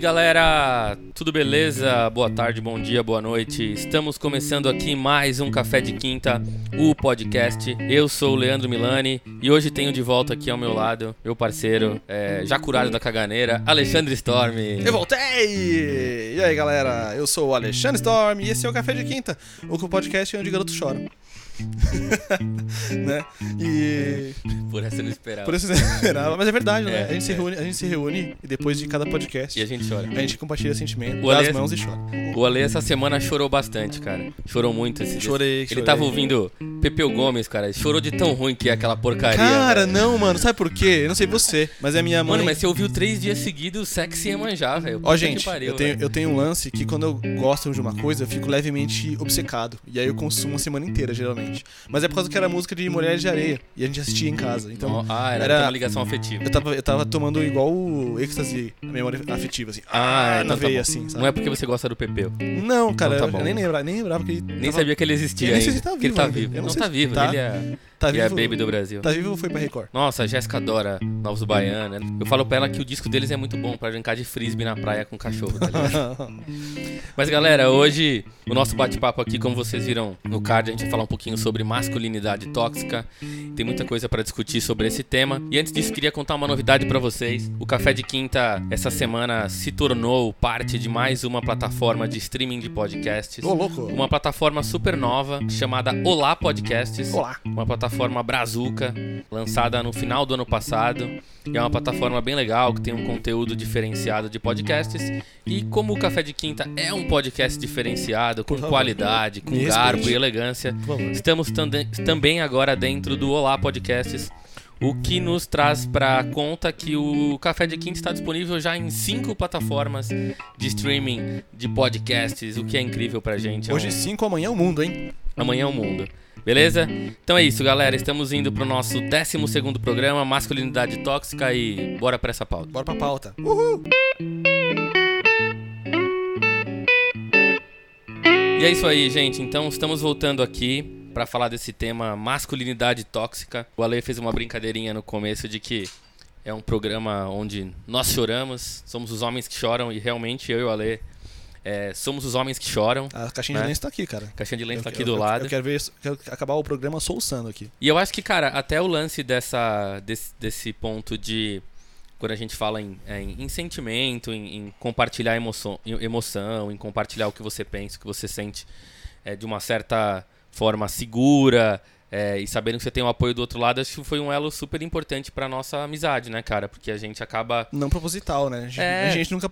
Galera, tudo beleza? Boa tarde, bom dia, boa noite. Estamos começando aqui mais um Café de Quinta, o podcast. Eu sou o Leandro Milani e hoje tenho de volta aqui ao meu lado meu parceiro, é, já curado da caganeira, Alexandre Storm. Eu voltei! E aí, galera, eu sou o Alexandre Storm e esse é o Café de Quinta, o podcast onde garotos choram. né? E. Por essa eu não esperava. Por isso você esperava. Mas é verdade, né? É, a, gente se é. reúne, a gente se reúne e depois de cada podcast E a gente chora. a gente compartilha sentimento, O dá Ale- as mãos e chora. O Ale essa semana chorou bastante, cara. Chorou muito esse dia. Chorei, Ele chorei. tava ouvindo Pepeu Gomes, cara. Chorou de tão ruim que é aquela porcaria. Cara, não, mano, sabe por quê? Eu não sei você, mas é minha mãe. Mano, mas você ouviu três dias seguidos sexy e manjar, velho. Ó, gente, pariu, eu, tenho, eu tenho um lance que quando eu gosto de uma coisa, eu fico levemente obcecado. E aí eu consumo a semana inteira, geralmente. Mas é por causa que era música de Mulheres de Areia. E a gente assistia em casa. Então, Ah, era, era- uma ligação afetiva. eu tava, eu tava tomando igual o êxtase, a memória afetiva, assim. Ah, na então tá veia, bom. assim, sabe? Não é porque você gosta do Pepeu. Não, cara, Então tá eu nem lembrava, nem lembrava que ele Nem tava, sabia que ele existia sei ainda. tá que ele vivo tá ainda. vivo. Não Não tá vivo. tá. Ele é, tá ele é vivo. baby do Brasil. Tá vivo ou foi pra Record? Nossa, a Jéssica adora Novos Baianos. Eu falo pra ela que o disco deles é muito bom pra brincar de frisbee na praia com cachorro, tá ligado? Mas galera, hoje o nosso bate-papo aqui, como vocês viram no card, a gente vai falar um pouquinho sobre masculinidade tóxica. Tem muita coisa pra discutir sobre esse tema. E antes disso, queria contar uma novidade pra vocês. O Café de Quinta essa semana se tornou parte de mais uma plataforma de streaming de podcasts. Ô, louco. Uma plataforma super nova chamada Olá Podcasts. Olá. Uma plataforma brazuca, lançada no final do ano passado. É uma plataforma bem legal, que tem um conteúdo diferenciado de podcasts. E como o Café de Quinta é um podcast diferenciado, com qualidade, com garbo e elegância, estamos também agora dentro do Olá Podcasts. O que nos traz pra conta que o Café de Quinta está disponível já em cinco plataformas de streaming de podcasts, o que é incrível pra gente. É um- Hoje 5, amanhã o mundo, hein? Amanhã é o mundo. Beleza? Então é isso, galera. Estamos indo pro nosso 12 programa, Masculinidade Tóxica, e bora pra essa pauta. Bora pra pauta. Uhul. E é isso aí, gente. Então estamos voltando aqui pra falar desse tema masculinidade tóxica. O Ale fez uma brincadeirinha no começo de que é um programa onde nós choramos, somos os homens que choram, e realmente eu e o Ale é, somos os homens que choram. A caixinha Né? de lenço tá aqui, cara. Caixinha de lenço Eu- tá aqui eu- do eu- lado. Eu quero ver, quero acabar o programa soluçando aqui. E eu acho que, cara, até o lance dessa, desse, desse ponto de. Quando a gente fala em, é, em, em sentimento, em, em compartilhar emoção, em- emoção, em compartilhar o que você pensa, o que você sente é, de uma certa forma segura é, e sabendo que você tem o apoio do outro lado, acho que foi um elo super importante pra nossa amizade, né, cara? Porque a gente acaba. Não proposital, né? A gente, É. a gente nunca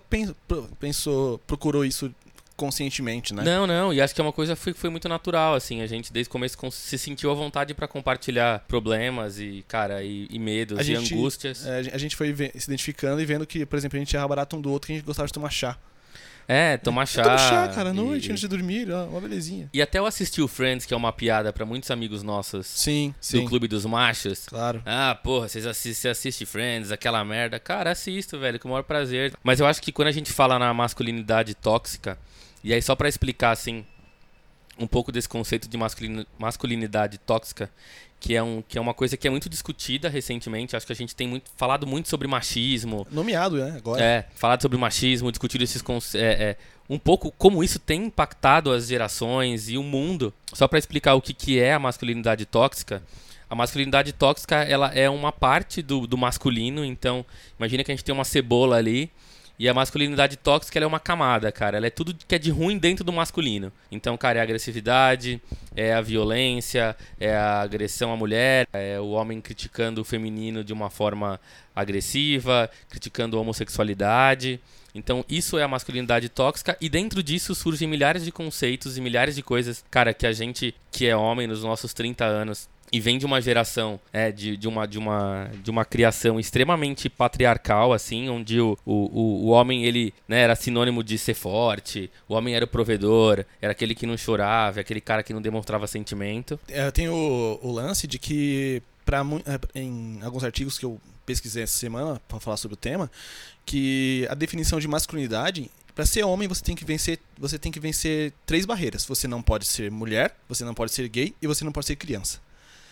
pensou, procurou isso conscientemente, né? Não, não, e acho que é uma coisa que foi, foi muito natural, assim. A gente desde o começo se sentiu à vontade pra compartilhar problemas e, cara, e, e medos A e gente- angústias. É, a gente- foi se identificando e vendo que, por exemplo, a gente errava barato um do outro que a gente gostava de tomar chá. É, tomar chá. Toma chá, cara, à e- noite, antes de dormir, ó, uma belezinha. E até eu assisti o Friends, que é uma piada pra muitos amigos nossos Sim, do sim. Clube dos Machos. Claro. Ah, porra, vocês assistem, você assiste Friends, aquela merda. Cara, assisto, velho, com o maior prazer. Mas eu acho que quando a gente fala na masculinidade tóxica, e aí só pra explicar, assim, um pouco desse conceito de masculini- masculinidade tóxica, que é, um, que é uma coisa que é muito discutida recentemente. Acho que a gente tem muito, falado muito sobre machismo, Nomeado, né? Agora. é, falar sobre machismo, discutir esses é, é, um pouco como isso tem impactado as gerações e o mundo. Só pra explicar o que, que é a masculinidade tóxica. A masculinidade tóxica ela é uma parte do, do masculino, então imagina que a gente tem uma cebola ali e a masculinidade tóxica é uma camada, cara. Ela é tudo que é de ruim dentro do masculino. Então, cara, é a agressividade, é a violência, é a agressão à mulher, é o homem criticando o feminino de uma forma agressiva, criticando a homossexualidade. Então, isso é a masculinidade tóxica e dentro disso surgem milhares de conceitos e milhares de coisas, cara, que a gente que é homem nos nossos 30 anos e vem de uma geração é, de, de, uma, de, uma, de uma criação extremamente patriarcal, assim, onde o, o, o, homem ele né, era sinônimo de ser forte, o homem era o provedor, era aquele que não chorava, aquele cara que não demonstrava sentimento. É, tem o, o lance de que, pra, é, em alguns artigos que eu pesquisei essa semana para falar sobre o tema, que a definição de masculinidade Para ser homem, você tem que vencer, você tem que vencer três barreiras. Você não pode ser mulher, você não pode ser gay e você não pode ser criança.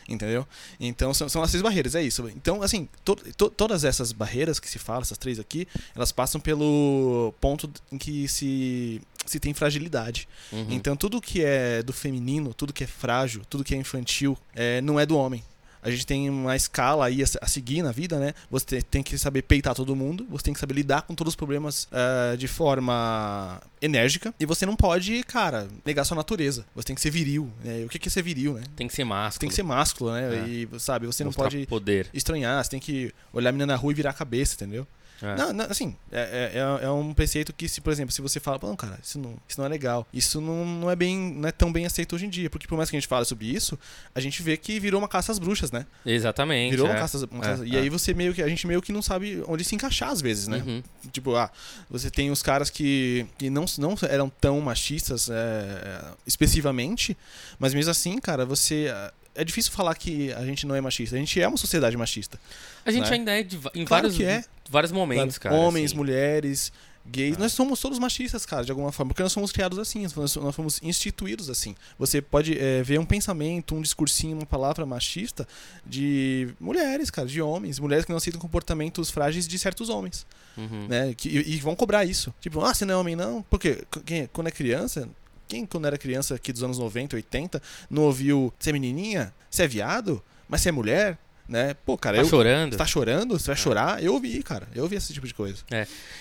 Entendeu? Então são, são as três barreiras, é isso. Então, assim, to, to, todas essas barreiras que se fala, essas três aqui, elas passam pelo ponto em que se, se tem fragilidade. Uhum. Então tudo que é do feminino, tudo que é frágil, tudo que é infantil, é, não é do homem. A gente tem uma escala aí a, seguir na vida, né? Você tem que saber peitar todo mundo, você tem que saber lidar com todos os problemas uh, de forma enérgica. E você não pode, cara, negar sua natureza. Você tem que ser viril. Né? O que é ser viril, né? Tem que ser másculo. Tem que ser másculo, né? É. E, sabe, você Mostrar não pode poder. estranhar, você tem que olhar a menina na rua e virar a cabeça, entendeu? É. Não, não, assim, é, é, é- é um preceito que, se, por exemplo, se você fala, não, cara, isso não, isso não é legal, isso não, não é bem, não é tão bem aceito hoje em dia, porque por mais que a gente fale sobre isso, a gente vê que virou uma caça às bruxas, né? Exatamente. Virou é. uma caça, uma É, caça- e é. aí você meio que a gente meio que não sabe onde se encaixar às vezes, né? Uhum. Tipo, ah, você tem os caras que, que não, não eram tão machistas é, expressivamente, mas mesmo assim, cara, você. É difícil falar que a gente não é machista. A gente é uma sociedade machista. A gente Né? ainda é de, em Claro vários, que é. vários momentos, Claro, cara. Homens, assim. mulheres, gays. Ah. Nós somos todos machistas, cara, de alguma forma. Porque nós somos criados assim. Nós fomos instituídos assim. Você pode é, ver um pensamento, um discursinho, uma palavra machista de mulheres, cara, de homens. Mulheres que não aceitam comportamentos frágeis de certos homens. Uhum. Né? Que, e, e vão cobrar isso. Tipo, ah, você não é homem, não? Porque quem, quando é criança. Quem, quando era criança aqui dos anos 90, 80, não ouviu você é menininha? Você é viado? Mas você é mulher? Né? Pô, cara, Tá eu. chorando? Você tá chorando? Você vai chorar? Eu ouvi, cara. Eu ouvi esse tipo de coisa.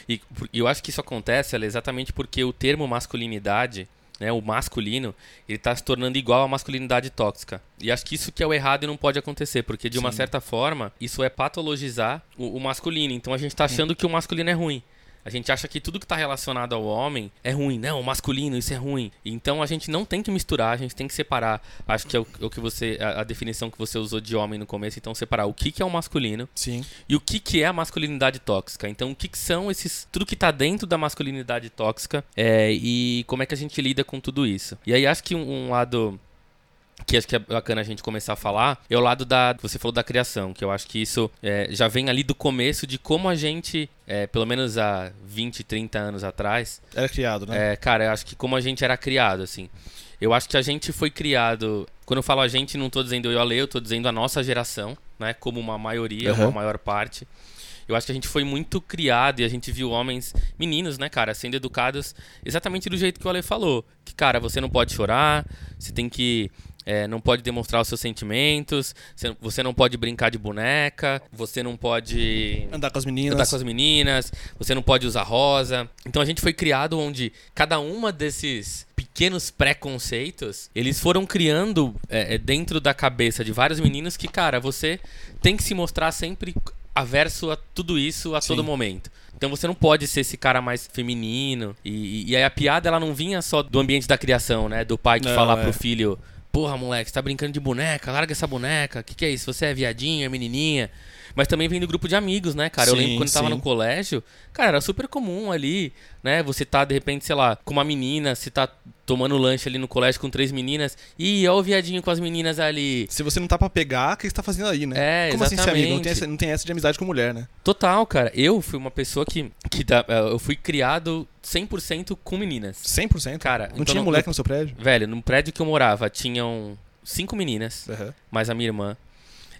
E por- e eu acho que isso acontece Ale, exatamente porque o termo masculinidade, né, o masculino, ele tá se tornando igual à masculinidade tóxica. E acho que isso que é o errado e não pode acontecer, porque de uma Sim. certa forma, isso é patologizar o, o masculino. Então a gente tá achando que o masculino é ruim. A gente acha que tudo que tá relacionado ao homem é ruim. Não, o masculino, isso é ruim. Então a gente não tem que misturar, a gente tem que separar. Acho que é o, o que você. A, a definição que você usou de homem no começo, então separar o que, que é o masculino Sim. e o que, que é a masculinidade tóxica. Então, o que, que são esses. Tudo que tá dentro da masculinidade tóxica é, e como é que a gente lida com tudo isso. E aí, acho que um, um lado que acho que é bacana a gente começar a falar é o lado da. Você falou da criação, que eu acho que isso é, já vem ali do começo de como a gente, é, pelo menos há 20, 30 anos atrás, Era criado, né? é, cara, eu acho que como a gente era criado, assim. Eu acho que a gente foi criado. Quando eu falo a gente, não tô dizendo eu e a Lei, eu tô dizendo a nossa geração, né? Como uma maioria, Aham. uma maior parte. Eu acho que a gente foi muito criado e a gente viu homens, meninos, né, cara, sendo educados exatamente do jeito que o Ale falou. Que, cara, você não pode chorar, você tem que. É, não pode demonstrar os seus sentimentos, você- não pode brincar de boneca, você não pode Andar com as meninas. andar com as meninas, você não pode usar rosa. Então a gente foi criado onde cada uma desses pequenos preconceitos, eles foram criando é, é, dentro da cabeça de vários meninos que, cara, você tem que se mostrar sempre averso a tudo isso a Sim. todo momento. Então você não pode ser esse cara mais feminino. E, e aí a piada ela não vinha só do ambiente da criação, né? Do pai que Não, fala é. pro filho: Porra, moleque, você tá brincando de boneca, larga essa boneca. O que, que é isso? Você é viadinho, é menininha. Mas também vem do grupo de amigos, né, cara? eu Sim, lembro quando eu tava no colégio, cara, era super comum ali, né? Você tá, de repente, sei lá, com uma menina, você tá tomando lanche ali no colégio com três meninas. Ih, ó o viadinho com as meninas ali. Se você não tá pra pegar, o que você tá fazendo aí, né? É, Como assim ser amigo? Não tem, exatamente. essa, não tem essa de amizade com mulher, né? Total, cara. Eu fui uma pessoa que. que dá- eu fui criado 100% com meninas. 100%? Cara, não então tinha no- moleque no seu prédio? Velho, no prédio que eu morava tinham cinco meninas, Aham. mais a minha irmã.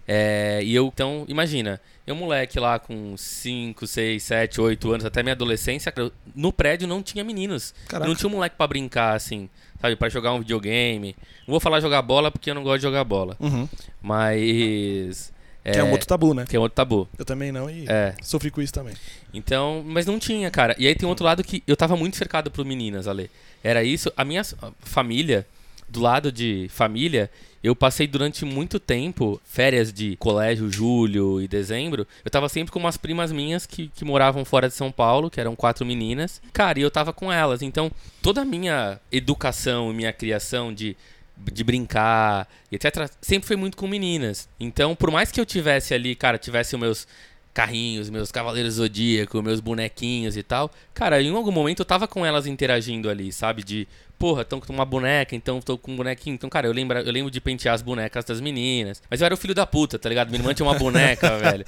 É, e eu, então, imagina, eu moleque lá com 5, 6, 7, 8 anos, até minha adolescência, no prédio não tinha meninos. Caraca. Não tinha um moleque pra brincar, assim, sabe, pra jogar um videogame. Não vou falar jogar bola porque eu não gosto de jogar bola. Uhum. Mas. Que é um outro tabu, né? que é um outro tabu. Eu também não e É. sofri com isso também. Então, mas não tinha, cara. E aí tem outro lado que eu tava muito cercado por meninas, Ale. Era isso. A minha família, do lado de família, eu passei durante muito tempo, férias de colégio, julho e dezembro, eu tava sempre com umas primas minhas que, que moravam fora de São Paulo, que eram quatro meninas. Cara, e eu tava com elas. Então, toda a minha educação e minha criação de de brincar, etc, sempre foi muito com meninas. Então, por mais que eu tivesse ali, cara, tivesse os meus carrinhos, meus cavaleiros zodíaco, meus bonequinhos e tal, cara, em algum momento eu tava com elas interagindo ali, sabe? De, porra, tão com uma boneca, então tô com um bonequinho. Então, cara, eu lembro, eu lembro de pentear as bonecas das meninas. Mas eu era o filho da puta, tá ligado? Minha irmã tinha uma boneca, velho.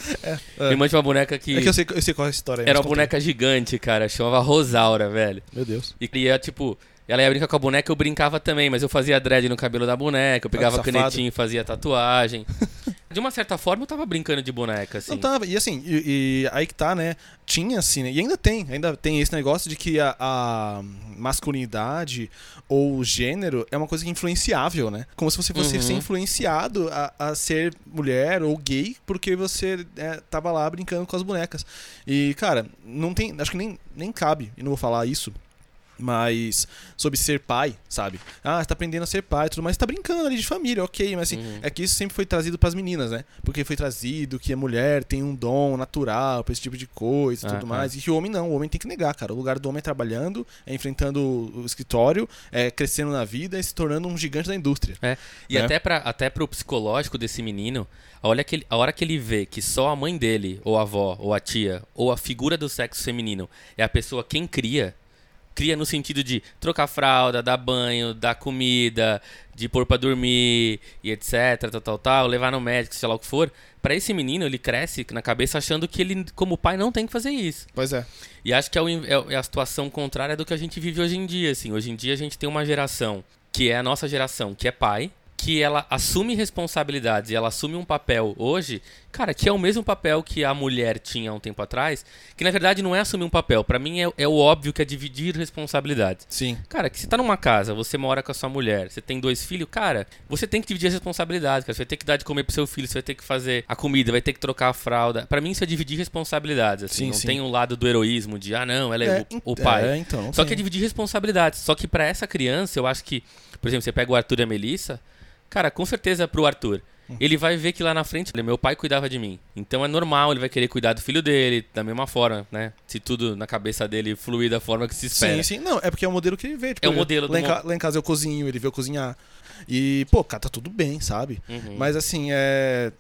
Minha irmã tinha uma boneca que. É que eu sei, eu sei qual é a história. aí, Era uma boneca gigante, cara. Chamava Rosaura, velho. Meu Deus. E ia, tipo, Ela ia brincar com a boneca, eu brincava também, mas eu fazia dread no cabelo da boneca, eu pegava canetinho e fazia tatuagem. De uma certa forma, eu tava brincando de boneca, assim. Não tava. E assim, e, e aí que tá, né? Tinha assim, né? E ainda tem, ainda tem esse negócio de que a, a masculinidade ou o gênero é uma coisa que é influenciável, né? Como se você fosse Uhum. ser influenciado a, a ser mulher ou gay porque você é, tava lá brincando com as bonecas. E, cara, não tem. Acho que nem, nem cabe, e não vou falar isso. Mas sobre ser pai, sabe? Ah, você tá aprendendo a ser pai e tudo mais, você tá brincando ali de família, ok, mas assim, Uhum. é que isso sempre foi trazido pras meninas, né? Porque foi trazido que a mulher tem um dom natural pra esse tipo de coisa e Ah, tudo ah. mais. E que o homem não, o homem tem que negar, cara. O lugar do homem é trabalhando, é enfrentando o escritório, é crescendo na vida e se tornando um gigante da indústria. E né? até, pra, até pro psicológico desse menino, a hora, que ele, a hora que ele vê que só a mãe dele, ou a avó, ou a tia, ou a figura do sexo feminino é a pessoa quem cria, cria no sentido de trocar fralda, dar banho, dar comida, de pôr pra dormir e etc, tal, tal, tal, levar no médico, sei lá o que for. Pra esse menino, ele cresce na cabeça achando que ele, como pai, não tem que fazer isso. Pois é. E acho que é, o é- é a situação contrária do que a gente vive hoje em dia, assim. Hoje em dia a gente tem uma geração, que é a nossa geração, que é pai, que ela assume responsabilidades e ela assume um papel hoje, cara, que é o mesmo papel que a mulher tinha há um tempo atrás, que na verdade não é assumir um papel. Pra mim é, é o óbvio que é dividir responsabilidades. Sim. Cara, que você tá numa casa, você mora com a sua mulher, você tem dois filhos, cara, você tem que dividir as responsabilidades, cara. Você vai ter que dar de comer pro seu filho, você vai ter que fazer a comida, vai ter que trocar a fralda. Pra mim isso é dividir responsabilidades, assim. Sim, não sim. tem um lado do heroísmo de, ah, não, ela é, É, o, o ent- pai. é, então, Só que é dividir responsabilidades. Só que pra essa criança, eu acho que, por exemplo, você pega o Arthur e a Melissa, cara, com certeza pro Arthur. Ele vai ver que lá na frente, meu pai cuidava de mim. Então é normal, ele vai querer cuidar do filho dele, da mesma forma, né? Se tudo na cabeça dele fluir da forma que se espera. Sim, sim. Não, é porque é o modelo que ele vê. Tipo, É o ele- modelo do lá, em ca- lá em casa eu cozinho, ele vê eu cozinhar. E, pô, cara, tá tudo bem, sabe? Uhum. Mas assim, é.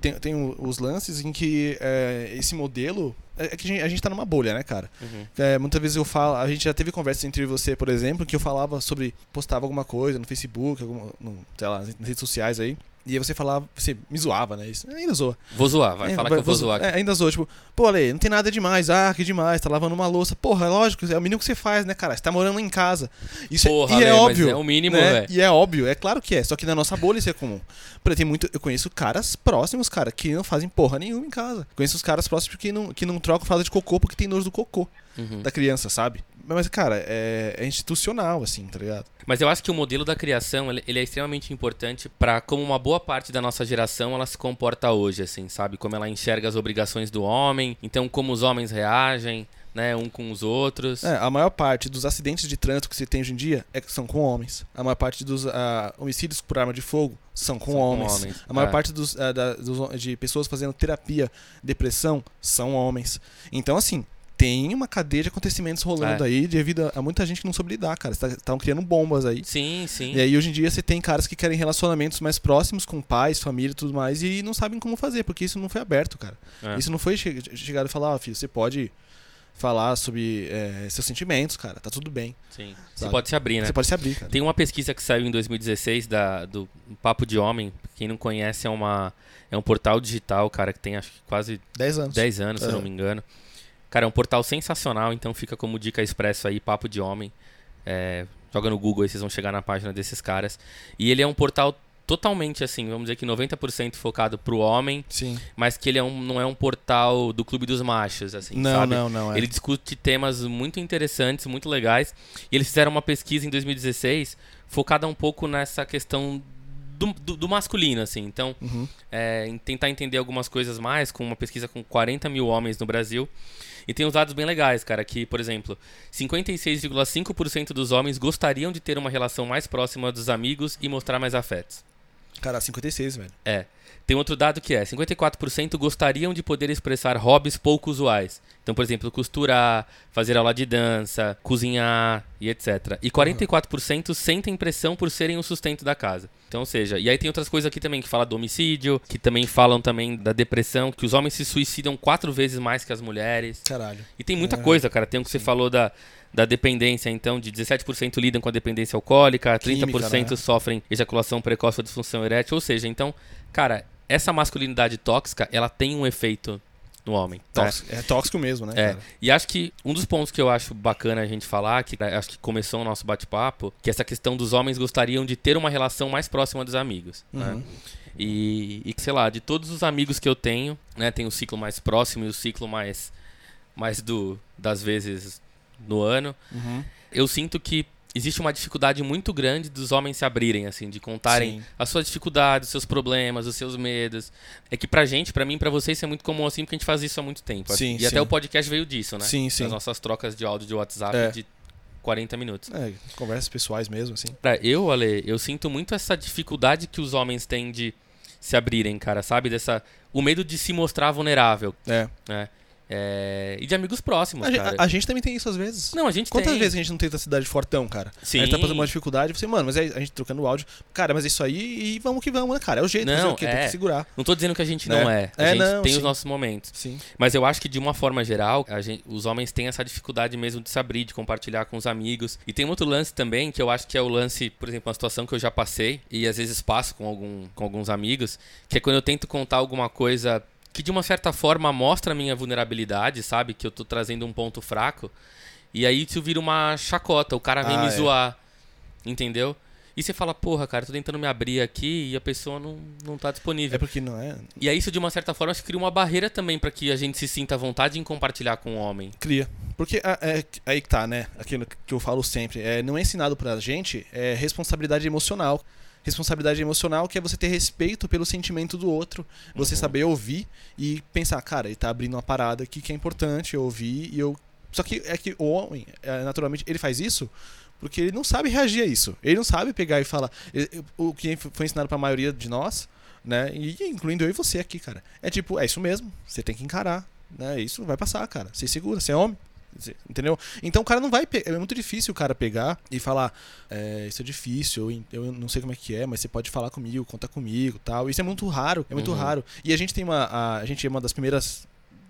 Tem, tem os lances em que é, esse modelo. É é que a gente, a gente tá numa bolha, né, cara? Uhum. É, muitas vezes eu falo. A gente já teve conversa entre você, por exemplo, que eu falava sobre. Postava alguma coisa no Facebook, alguma, no, sei lá, nas redes sociais aí. E aí você falava, você me zoava, né? Isso, ainda zoa. Vou zoar, vai. É, Fala que eu vou zoar. É, ainda zoa, tipo, pô, Ale, não tem nada demais. Ah, que demais, tá lavando uma louça. Porra, é lógico, é o mínimo que você faz, né, cara? Você tá morando em casa. Isso Porra, é, e é Ale, mas óbvio. é o mínimo, né? velho. E é óbvio, é claro que é. Só que na nossa bolha isso é comum. Por exemplo, tem muito, eu conheço caras próximos, cara, que não fazem porra nenhuma em casa. Conheço os caras próximos que não, que não trocam fralda de cocô porque tem nojo do cocô Uhum. da criança, sabe? Mas, cara, é, é institucional, assim, tá ligado? Mas eu acho que o modelo da criação, ele, é extremamente importante pra como uma boa parte da nossa geração ela se comporta hoje, assim, sabe? Como ela enxerga as obrigações do homem, então como os homens reagem, né, um com os outros. É, a maior parte dos acidentes de trânsito que se tem hoje em dia é que são com homens. A maior parte dos ah, homicídios por arma de fogo são com São com homens. homens, A maior é. parte dos, ah, da- dos- de pessoas fazendo terapia, depressão, são homens. Então, assim, tem uma cadeia de acontecimentos rolando É. aí devido a, muita gente que não soube lidar, cara. Estão criando bombas aí. Sim, sim. E aí, hoje em dia, você tem caras que querem relacionamentos mais próximos com pais, família e tudo mais, e não sabem como fazer, porque isso não foi aberto, cara. É. Isso não foi che chegado e falar, ó, filho, você pode falar sobre é, seus sentimentos, cara, tá tudo bem. Sim. Você Sabe? pode se abrir, né? Você pode se abrir, cara. Tem uma pesquisa que saiu em 2016 da, do Papo de Homem. Quem não conhece, é, uma, é um portal digital, cara, que tem acho que quase 10 anos. 10 anos, se eu É. não me engano. Cara, é um portal sensacional, então fica como dica expresso aí, Papo de Homem. É, joga no Google aí, vocês vão chegar na página desses caras. E ele é um portal totalmente assim, vamos dizer que 90% focado pro homem, Sim. mas que ele é um, não é um portal do clube dos machos, assim, não, sabe? não, não. É. Ele discute temas muito interessantes, muito legais. E eles fizeram uma pesquisa em 2016 focada um pouco nessa questão do, do- do masculino, assim. Então, Uhum. é, tentar entender algumas coisas mais, com uma pesquisa com 40 mil homens no Brasil. E tem uns dados bem legais, cara, que, por exemplo, 56,5% dos homens gostariam de ter uma relação mais próxima dos amigos e mostrar mais afetos. Cara, 56, velho. É. Tem outro dado que é: 54% gostariam de poder expressar hobbies pouco usuais. Então, por exemplo, costurar, fazer aula de dança, cozinhar e etc. E 44% sentem pressão por serem o sustento da casa. Então, ou seja, e aí tem outras coisas aqui também que fala do homicídio, que também falam também da depressão, que os homens se suicidam quatro vezes mais que as mulheres. Caralho. E tem muita É, coisa, cara. Tem o que você falou da, da dependência, então, de 17% lidam com a dependência alcoólica, 30% Química, né? sofrem ejaculação precoce ou disfunção erétil. Ou seja, então, cara, essa masculinidade tóxica, ela tem um efeito no homem. né? Tóxico, É tóxico mesmo, né? É, cara? e acho que um dos pontos que eu acho bacana a gente falar, que né, acho que começou o nosso bate-papo, que é essa questão dos homens gostariam de ter uma relação mais próxima dos amigos. né? Uhum. E, e, sei lá, de todos os amigos que eu tenho, né, tem o ciclo mais próximo e o ciclo mais, mais do, das vezes no ano, Uhum. eu sinto que existe uma dificuldade muito grande dos homens se abrirem, assim, de contarem Sim. as suas dificuldades, os seus problemas, os seus medos. É que pra gente, pra mim, pra vocês, isso é muito comum assim, porque a gente faz isso há muito tempo. Sim, e sim. até o podcast veio disso, né? Sim, sim. As nossas trocas de áudio de WhatsApp É. de 40 minutos. É, conversas pessoais mesmo, assim. Pra eu, Ale, eu sinto muito essa dificuldade que os homens têm de se abrirem, cara, sabe? Dessa. O medo de se mostrar vulnerável, É. né? É, E de amigos próximos, A, cara. a- a gente também tem isso às vezes. Não, a gente Quantas tem. vezes a gente não tenta cidade fortão, cara? Sim. A gente tá passando uma dificuldade, você, mano, mas é a gente trocando o áudio. Cara, mas é isso aí e vamos que vamos, né, cara? É o jeito, Não, o quê? Tem é. que segurar. Não tô dizendo que a gente Né? não é. A É, gente não, tem sim. os nossos momentos. Sim. Mas eu acho que de uma forma geral, a gente- os homens têm essa dificuldade mesmo de se abrir, de compartilhar com os amigos. E tem um outro lance também, que eu acho que é o lance, por exemplo, uma situação que eu já passei e às vezes passo com, algum, com alguns amigos, que é quando eu tento contar alguma coisa que de uma certa forma mostra a minha vulnerabilidade, sabe? Que eu tô trazendo um ponto fraco. E aí isso vira uma chacota, o cara vem Ah, me é. zoar. Entendeu? E você fala, porra, cara, tô tentando me abrir aqui e a pessoa não, não tá disponível. É porque não é. E aí isso, de uma certa forma, acho que cria uma barreira também pra que a gente se sinta à vontade em compartilhar com o homem. Cria. Porque ah, é, aí que tá, né? Aquilo que eu falo sempre. É, não é ensinado pra gente é responsabilidade emocional. Responsabilidade emocional que é você ter respeito pelo sentimento do outro, você Uhum. saber ouvir e pensar, cara, ele tá abrindo uma parada aqui que é importante eu ouvir e eu. Só que é que o homem, é, naturalmente, ele faz isso porque ele não sabe reagir a isso. Ele não sabe pegar e falar. o que foi ensinado pra maioria de nós, né? E incluindo eu e você aqui, cara. É tipo, é isso mesmo. Você tem que encarar. Né? Isso vai passar, cara. Você segura, você é homem. Entendeu? Então o cara não vai. É muito difícil o cara pegar e falar: é, Isso é difícil, eu, não sei como é que é, mas você pode falar comigo, conta comigo tal. Isso é muito raro, é muito Uhum. raro. E a gente tem uma. A, a gente é uma das primeiras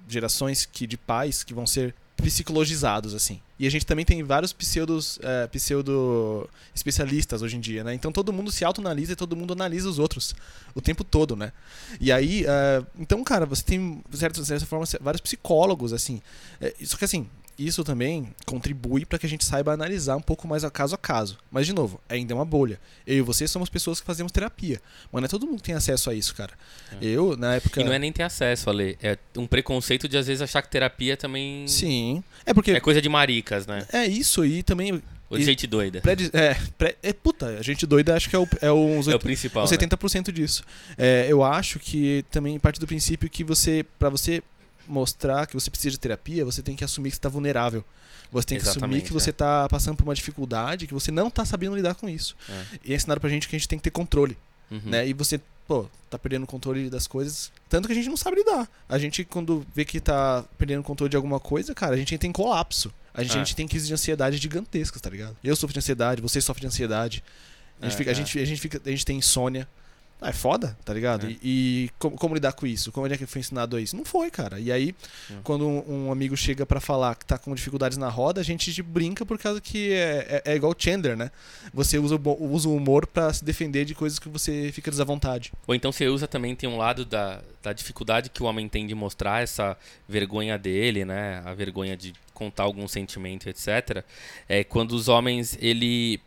gerações que, de pais que vão ser psicologizados, assim. E a gente também tem vários pseudos, é, pseudo especialistas hoje em dia, né? Então todo mundo se autoanalisa e todo mundo analisa os outros o tempo todo, né? E aí, é, então, cara, você tem, de certa, de certa forma, vários psicólogos, assim. É, só que assim, isso também contribui para que a gente saiba analisar um pouco mais a caso a caso. Mas, de novo, ainda é uma bolha. Eu e você somos pessoas que fazemos terapia. Mas não é todo mundo que tem acesso a isso, cara. Eu, na época. E não é nem ter acesso, Ale. É um preconceito de às vezes achar que terapia também Sim. É porque. é coisa de maricas, né? É isso, e também. Ou gente doida. Pré, é, pré, é, puta, a gente doida acho que é, o, é uns É o principal. uns né? 70% disso. É, eu acho que também parte do princípio que você, para você mostrar que você precisa de terapia, você tem que assumir que você tá vulnerável. Você tem que assumir Exatamente, que você é. tá passando por uma dificuldade, que você não tá sabendo lidar com isso. É. E é ensinado pra gente que a gente tem que ter controle, Uhum. né? E você, pô, tá perdendo o controle das coisas, tanto que a gente não sabe lidar. A gente quando vê que tá perdendo o controle de alguma coisa, cara, a gente entra em colapso. A gente, É. a gente tem crises de ansiedade gigantescas, tá ligado? Eu sofro de ansiedade, você sofre de ansiedade. A gente, É, fica, a, é. gente, a, gente fica, a gente tem insônia. Ah, é foda, tá ligado? É. E, e como, como lidar com isso? Como é que foi ensinado a isso? Não foi, cara. E aí, É. quando um, um amigo chega pra falar que tá com dificuldades na roda, a gente brinca por causa que é, é, é igual Chandler, né? Você usa o, usa o humor pra se defender de coisas que você fica desavontade. Ou então você usa também, tem um lado da, da dificuldade que o homem tem de mostrar essa vergonha dele, né? A vergonha de contar algum sentimento, etc. É quando os homens, ele.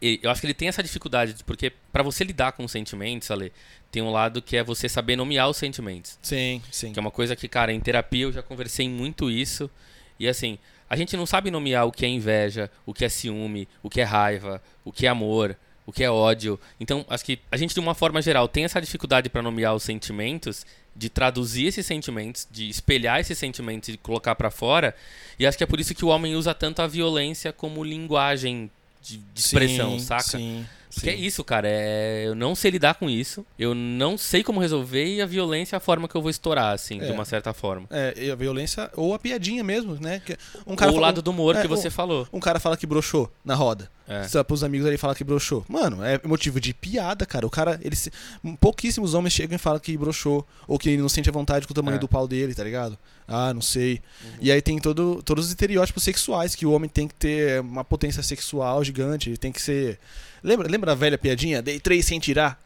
Eu acho que ele tem essa dificuldade, de- porque pra você lidar com os sentimentos, Ale, tem um lado que é você saber nomear os sentimentos. Sim, sim. Que é uma coisa que, cara, em terapia eu já conversei muito isso. E assim, a gente não sabe nomear o que é inveja, o que é ciúme, o que é raiva, o que é amor, o que é ódio. Então, acho que a gente, de uma forma geral, tem essa dificuldade para nomear os sentimentos, de traduzir esses sentimentos, de espelhar esses sentimentos e colocar para fora. E acho que é por isso que o homem usa tanto a violência como linguagem de, de expressão, Sim, saca? Sim. Porque é sim. isso, cara. É... Eu não sei lidar com isso. Eu não sei como resolver e a violência é a forma que eu vou estourar, assim, de É. uma certa forma. É, e a violência ou a piadinha mesmo, né? Um Ou o fala- lado do humor é, que você um- falou. Um cara fala que broxou na roda. É. Só pros amigos ali falar que broxou. Mano, é motivo de piada, cara. O cara, ele se... pouquíssimos homens chegam e falam que broxou. Ou que ele não sente a vontade com o tamanho É. do pau dele, tá ligado? Ah, não sei. E aí tem todo, todos os estereótipos sexuais que o homem tem que ter uma potência sexual gigante. Ele tem que ser. Lembra, lembra a velha piadinha? Dei três sem tirar?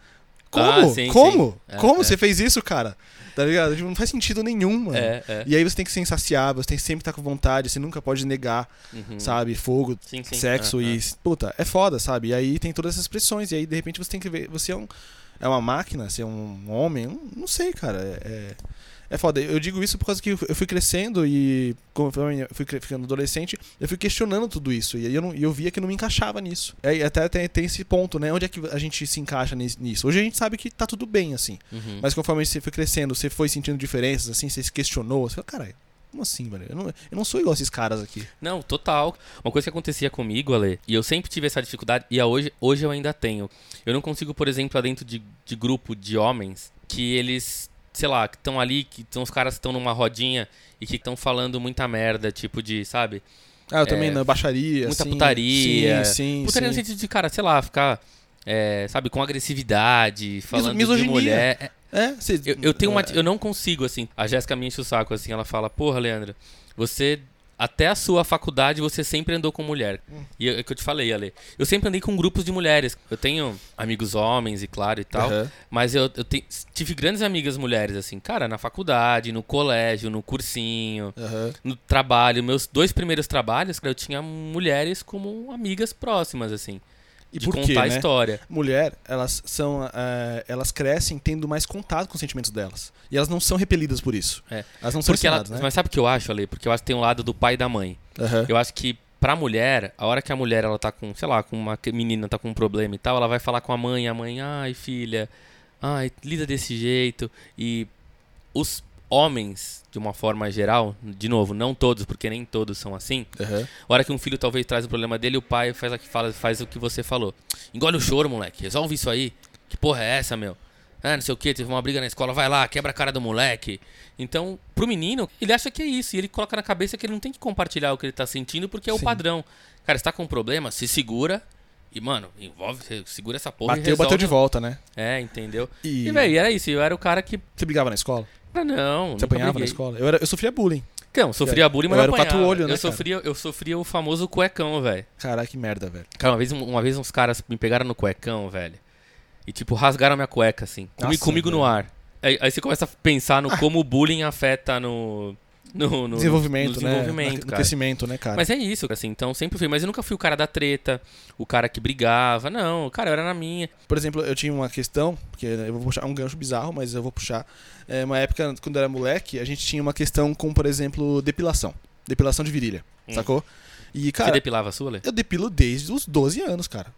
Como? Ah, sim, Como? sim. É, Como é. você fez isso, cara? Tá ligado? Tipo, Não faz sentido nenhum, mano. É, é. E aí você tem que ser insaciável, você tem que sempre estar com vontade, você nunca pode negar, Uhum. sabe? Fogo, Sim, sexo Ah, e. Puta, é foda, sabe? E aí tem todas essas pressões, e aí de repente você tem que ver. Você é um. É uma máquina, você é um homem, não sei, cara. É, é, é foda. Eu digo isso por causa que eu fui crescendo e, conforme eu fui ficando adolescente, eu fui questionando tudo isso. E aí eu, não, eu via que não me encaixava nisso. É, e até tem, tem esse ponto, né? Onde é que a gente se encaixa nis- nisso? Hoje a gente sabe que tá tudo bem, assim. Uhum. Mas conforme você foi crescendo, você foi sentindo diferenças, assim, você se questionou, você falou, caralho, como assim, velho? Eu não, eu não sou igual esses caras aqui. Não, total. Uma coisa que acontecia comigo, Ale, e eu sempre tive essa dificuldade, e a hoje, hoje eu ainda tenho. Eu não consigo, por exemplo, dentro de, de grupo de homens, que eles, sei lá, que estão ali, que são os caras que estão numa rodinha e que estão falando muita merda, tipo de, sabe? Ah, eu também É, na baixaria, muita assim, putaria. Sim, sim, Putaria no sim. sentido de, cara, sei lá, ficar, é, sabe, com agressividade, falando de misoginia. mulher. É, É, você... Eu, eu tenho uma. é, Eu não consigo, assim. A Jéssica me enche o saco, assim. Ela fala, porra, Leandro, você. Até a sua faculdade você sempre andou com mulher. E é que eu te falei, Ale. Eu sempre andei com grupos de mulheres. Eu tenho amigos homens, e claro, e tal. Aham. Mas eu, eu te- tive grandes amigas mulheres, assim, cara, na faculdade, no colégio, no cursinho, aham. no trabalho. Meus dois primeiros trabalhos, cara, eu tinha mulheres como amigas próximas, assim. E de por contar quê, a né? história. Mulher, elas são. é, elas crescem tendo mais contato com os sentimentos delas. E elas não são repelidas por isso. É. Elas não são Porque ela, né? Mas sabe o que eu acho, Ale? Porque eu acho que tem um lado do pai e da mãe. Aham. Eu acho que pra mulher, a hora que a mulher ela tá com, sei lá, com uma menina tá com um problema e tal, ela vai falar com a mãe, a mãe, ai, filha, ai, lida desse jeito. E os homens, de uma forma geral, de novo, não todos, porque nem todos são assim. Aham. A hora que um filho talvez traz o problema dele, o pai faz, a que fala, faz o que você falou. Engole o choro, moleque. Resolve isso aí. Que porra é essa, meu? Ah, não sei o que, teve uma briga na escola, vai lá, quebra a cara do moleque. Então, pro menino, ele acha que é isso. E ele coloca na cabeça que ele não tem que compartilhar o que ele tá sentindo, porque é o Sim. padrão. Cara, você tá com um problema, se segura. E, mano, envolve, segura essa porra Bateu, bateu de volta, né? É, entendeu? E, E, velho, era isso. Eu era o cara que. Você brigava na escola? Ah, não. Você apanhava na briguei. escola? Eu, era, eu sofria bullying. Não, sofria bullying, mas Eu não era o apanhava. quatro-olho, né, eu, cara? sofria, eu sofria o famoso cuecão, velho. Caraca, que merda, velho. Cara, uma vez, uma vez uns caras me pegaram no cuecão, velho. E, tipo, rasgaram minha cueca, assim. Nossa, comigo no ar. Aí, aí você começa a pensar no como o bullying afeta no. No, no desenvolvimento, no né? desenvolvimento, No cara. crescimento, né, cara? Mas é isso, assim. Então sempre fui. Mas eu nunca fui o cara da treta, o cara que brigava. Não, cara, eu era na minha. Por exemplo, eu tinha uma questão, que eu vou puxar um gancho bizarro, mas eu vou puxar. É, uma época, quando eu era moleque, a gente tinha uma questão com, por exemplo, depilação. Depilação de virilha, Hum. sacou? E, você cara, depilava a sua, Lê? eu depilo desde os 12 anos, cara.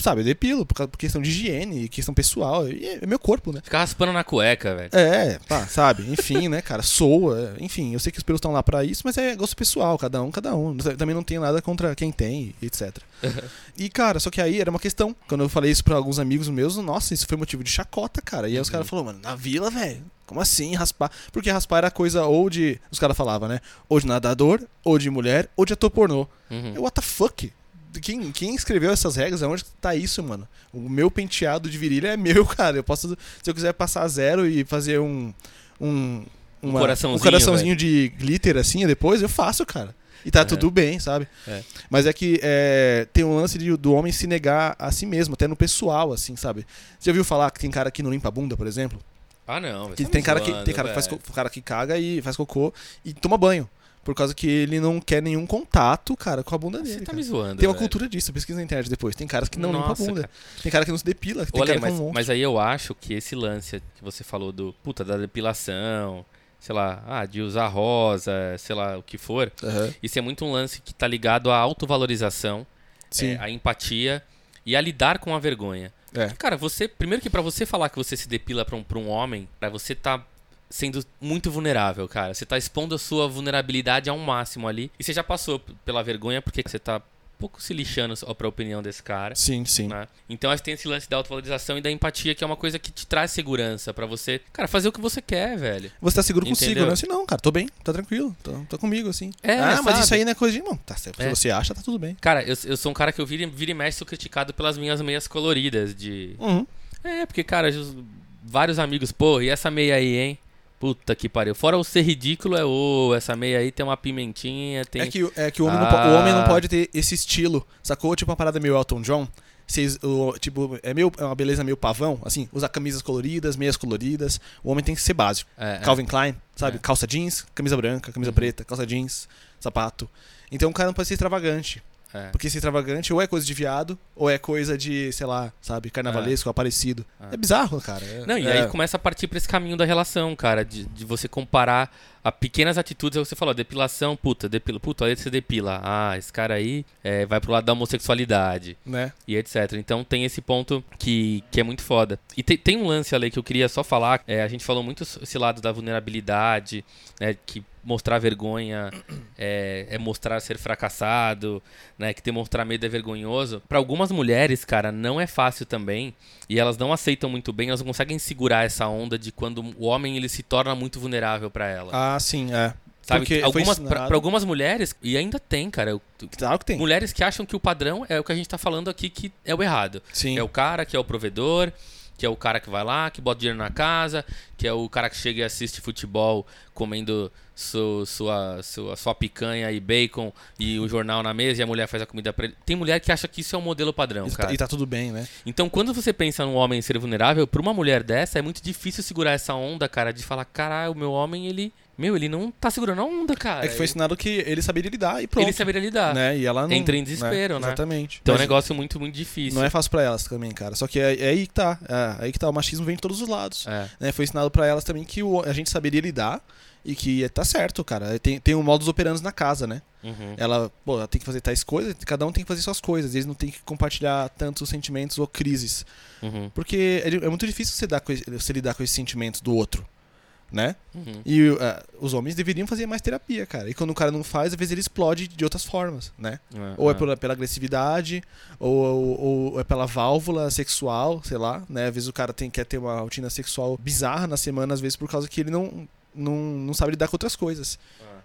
Sabe, eu depilo por, causa- por questão de higiene, questão pessoal. É meu corpo, né? Ficar raspando na cueca, velho. É, pá, sabe? Enfim, né, cara? Soa. Enfim, eu sei que os pelos estão lá pra isso, mas é gosto pessoal, cada um, cada um. Também não tenho nada contra quem tem, etc. e, cara, só que aí era uma questão. Quando eu falei isso pra alguns amigos meus, nossa, isso foi motivo de chacota, cara. E aí os caras falaram, mano, na vila, velho. Como assim raspar? Porque raspar era coisa ou de. Os caras falavam, né? Ou de nadador, ou de mulher, ou de ator pornô. Uhum. Eu, what the fuck? Quem, quem escreveu essas regras? Aonde tá isso, mano? O meu penteado de virilha é meu, cara. Eu posso, se eu quiser passar zero e fazer um. Um, uma- coraçãozinho, um coraçãozinho de glitter assim depois, eu faço, cara. E tá É. tudo bem, sabe? É. Mas é que é, tem um lance de- do homem se negar a si mesmo, até no pessoal, assim, sabe? Você já ouviu falar que tem cara que não limpa a bunda, por exemplo? Ah, não. Que tá tem cara que zoando, tem cara que faz cara que caga e faz cocô e toma banho. Por causa que ele não quer nenhum contato, cara, com a bunda dele. Você tá cara. me zoando. Tem uma velho. cultura disso, pesquisa na internet depois. Tem caras que não limpam a bunda. cara. Tem cara que não se depila, tem Olha, cara mas, um mas aí eu acho que esse lance que você falou do, puta, da depilação, sei lá, ah, de usar rosa, sei lá, o que for, Aham. isso é muito um lance que tá ligado à autovalorização, Sim. é, à empatia e a lidar com a vergonha. É. Cara, você, primeiro que pra você falar que você se depila pra um, pra um homem, pra você tá sendo muito vulnerável, cara. Você tá expondo a sua vulnerabilidade ao máximo ali. E você já passou pela vergonha porque você tá um pouco se lixando pra opinião desse cara. Sim, sim. né? Então acho que tem esse lance da autovalorização e da empatia, que é uma coisa que te traz segurança pra você, cara, fazer o que você quer, velho. Você tá seguro consigo, Entendeu? né? Assim, não, cara, tô bem, tá tranquilo, tô, tô comigo, assim. É, ah, mas sabe? isso aí não é coisa de irmão. Tá. Se É. você acha, tá tudo bem. Cara, eu, eu sou um cara que eu vira, e- vira e mexe sou criticado pelas minhas meias coloridas de... Uhum. É, porque, cara, vários amigos, pô, e essa meia aí, hein? Puta que pariu. Fora o ser ridículo, é ô, essa meia aí tem uma pimentinha, tem... É que, é que o, homem não po- o homem não Ah. pode ter esse estilo, sacou? Tipo uma parada meio Elton John. Vocês, o, tipo, é, meio, é uma beleza meio pavão, assim, usar camisas coloridas, meias coloridas. O homem tem que ser básico. É, é. Calvin Klein, sabe? É. Calça jeans, camisa branca, camisa Uhum. preta, calça jeans, sapato. Então o cara não pode ser extravagante. É. Porque ser extravagante ou é coisa de viado, ou é coisa de, sei lá, sabe, carnavalesco, aparecido. É. É bizarro, cara. É- Não, e é. aí começa a partir pra esse caminho da relação, cara, de, de você comparar a pequenas atitudes, é o que você falou, depilação, puta, depila, puta, aí você depila. Ah, esse cara aí é, vai pro lado da homossexualidade Né? e etc. Então tem esse ponto que, que é muito foda. E te- tem um lance ali que eu queria só falar, é, a gente falou muito esse lado da vulnerabilidade, né, que mostrar vergonha é, é mostrar ser fracassado, né, que demonstrar medo é vergonhoso. Pra algumas mulheres, cara, não é fácil também, e elas não aceitam muito bem, elas não conseguem segurar essa onda de quando o homem ele se torna muito vulnerável pra ela. Ah, sim, é. Sabe? porque Algumas, pra, pra algumas mulheres, e ainda tem, cara, eu- Claro que tem. mulheres que acham que o padrão é o que a gente tá falando aqui, que é o errado. Sim. É o cara que é o provedor, que é o cara que vai lá, que bota dinheiro na casa, que é o cara que chega e assiste futebol comendo su- sua, sua, sua picanha e bacon e o jornal na mesa e a mulher faz a comida pra ele. Tem mulher que acha que isso é o modelo padrão, E tá- cara. E tá tudo bem, né? Então, quando você pensa num homem ser vulnerável, pra uma mulher dessa, é muito difícil segurar essa onda, cara, de falar, caralho, o meu homem, ele. Meu, ele não tá segurando a onda, cara. É que foi ensinado que ele saberia lidar e pronto. Ele saberia lidar. né? E ela não. Entra em desespero, né? Exatamente. Então é um negócio muito, muito difícil. Não é fácil pra elas também, cara. Só que é, é aí que tá. É aí que tá. O machismo vem de todos os lados. É. né? Foi ensinado pra elas também que o- a gente saberia lidar e que tá certo, cara. Tem, tem um modus operandi na casa, né? Uhum. Ela, pô, ela tem que fazer tais coisas, cada um tem que fazer suas coisas. Eles não tem que compartilhar tantos sentimentos ou crises. Uhum. Porque é, é muito difícil você, dar você lidar com esses sentimentos do outro, né? Uhum. E uh, os homens deveriam fazer mais terapia, cara. E quando o cara não faz, às vezes ele explode de outras formas, né? Ou é pela, pela agressividade, ou, ou- ou é pela válvula sexual, sei lá, né? Às vezes o cara tem, quer ter uma rotina sexual bizarra na semana, às vezes por causa que ele não, não, não sabe lidar com outras coisas.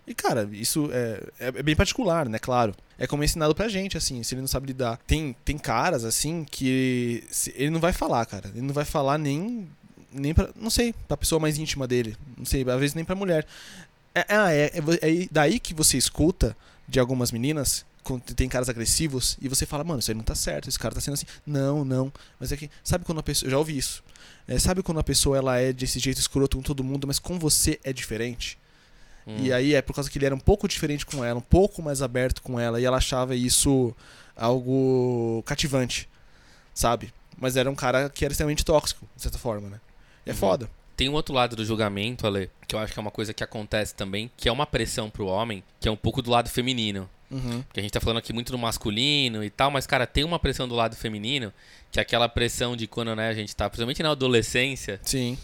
E, cara, isso é, é é bem particular, né? Claro. É como é ensinado pra gente, assim, se ele não sabe lidar. Tem, tem caras, assim, que se- ele não vai falar, cara. Ele não vai falar nem. Nem pra. Não sei, pra pessoa mais íntima dele. Não sei, às vezes nem pra mulher. É, ah, é, é, é daí que você escuta de algumas meninas, quando tem caras agressivos, e você fala, mano, isso aí não tá certo, esse cara tá sendo assim. Não, não. Mas é que. Sabe quando a pessoa. Eu já ouvi isso. É, sabe quando a pessoa ela é desse jeito escroto com todo mundo, mas com você é diferente? Hum. E aí é por causa que ele era um pouco diferente com ela, um pouco mais aberto com ela, e ela achava isso algo cativante, sabe? Mas era um cara que era extremamente tóxico, de certa forma, né? É foda. Tem um outro lado do julgamento, Ale, que eu acho que é uma coisa que acontece também, que é uma pressão pro homem, que é um pouco do lado feminino. Uhum. Porque a gente tá falando aqui muito do masculino e tal, mas, cara, tem uma pressão do lado feminino, que é aquela pressão de quando, né, a gente tá, principalmente na adolescência, Sim.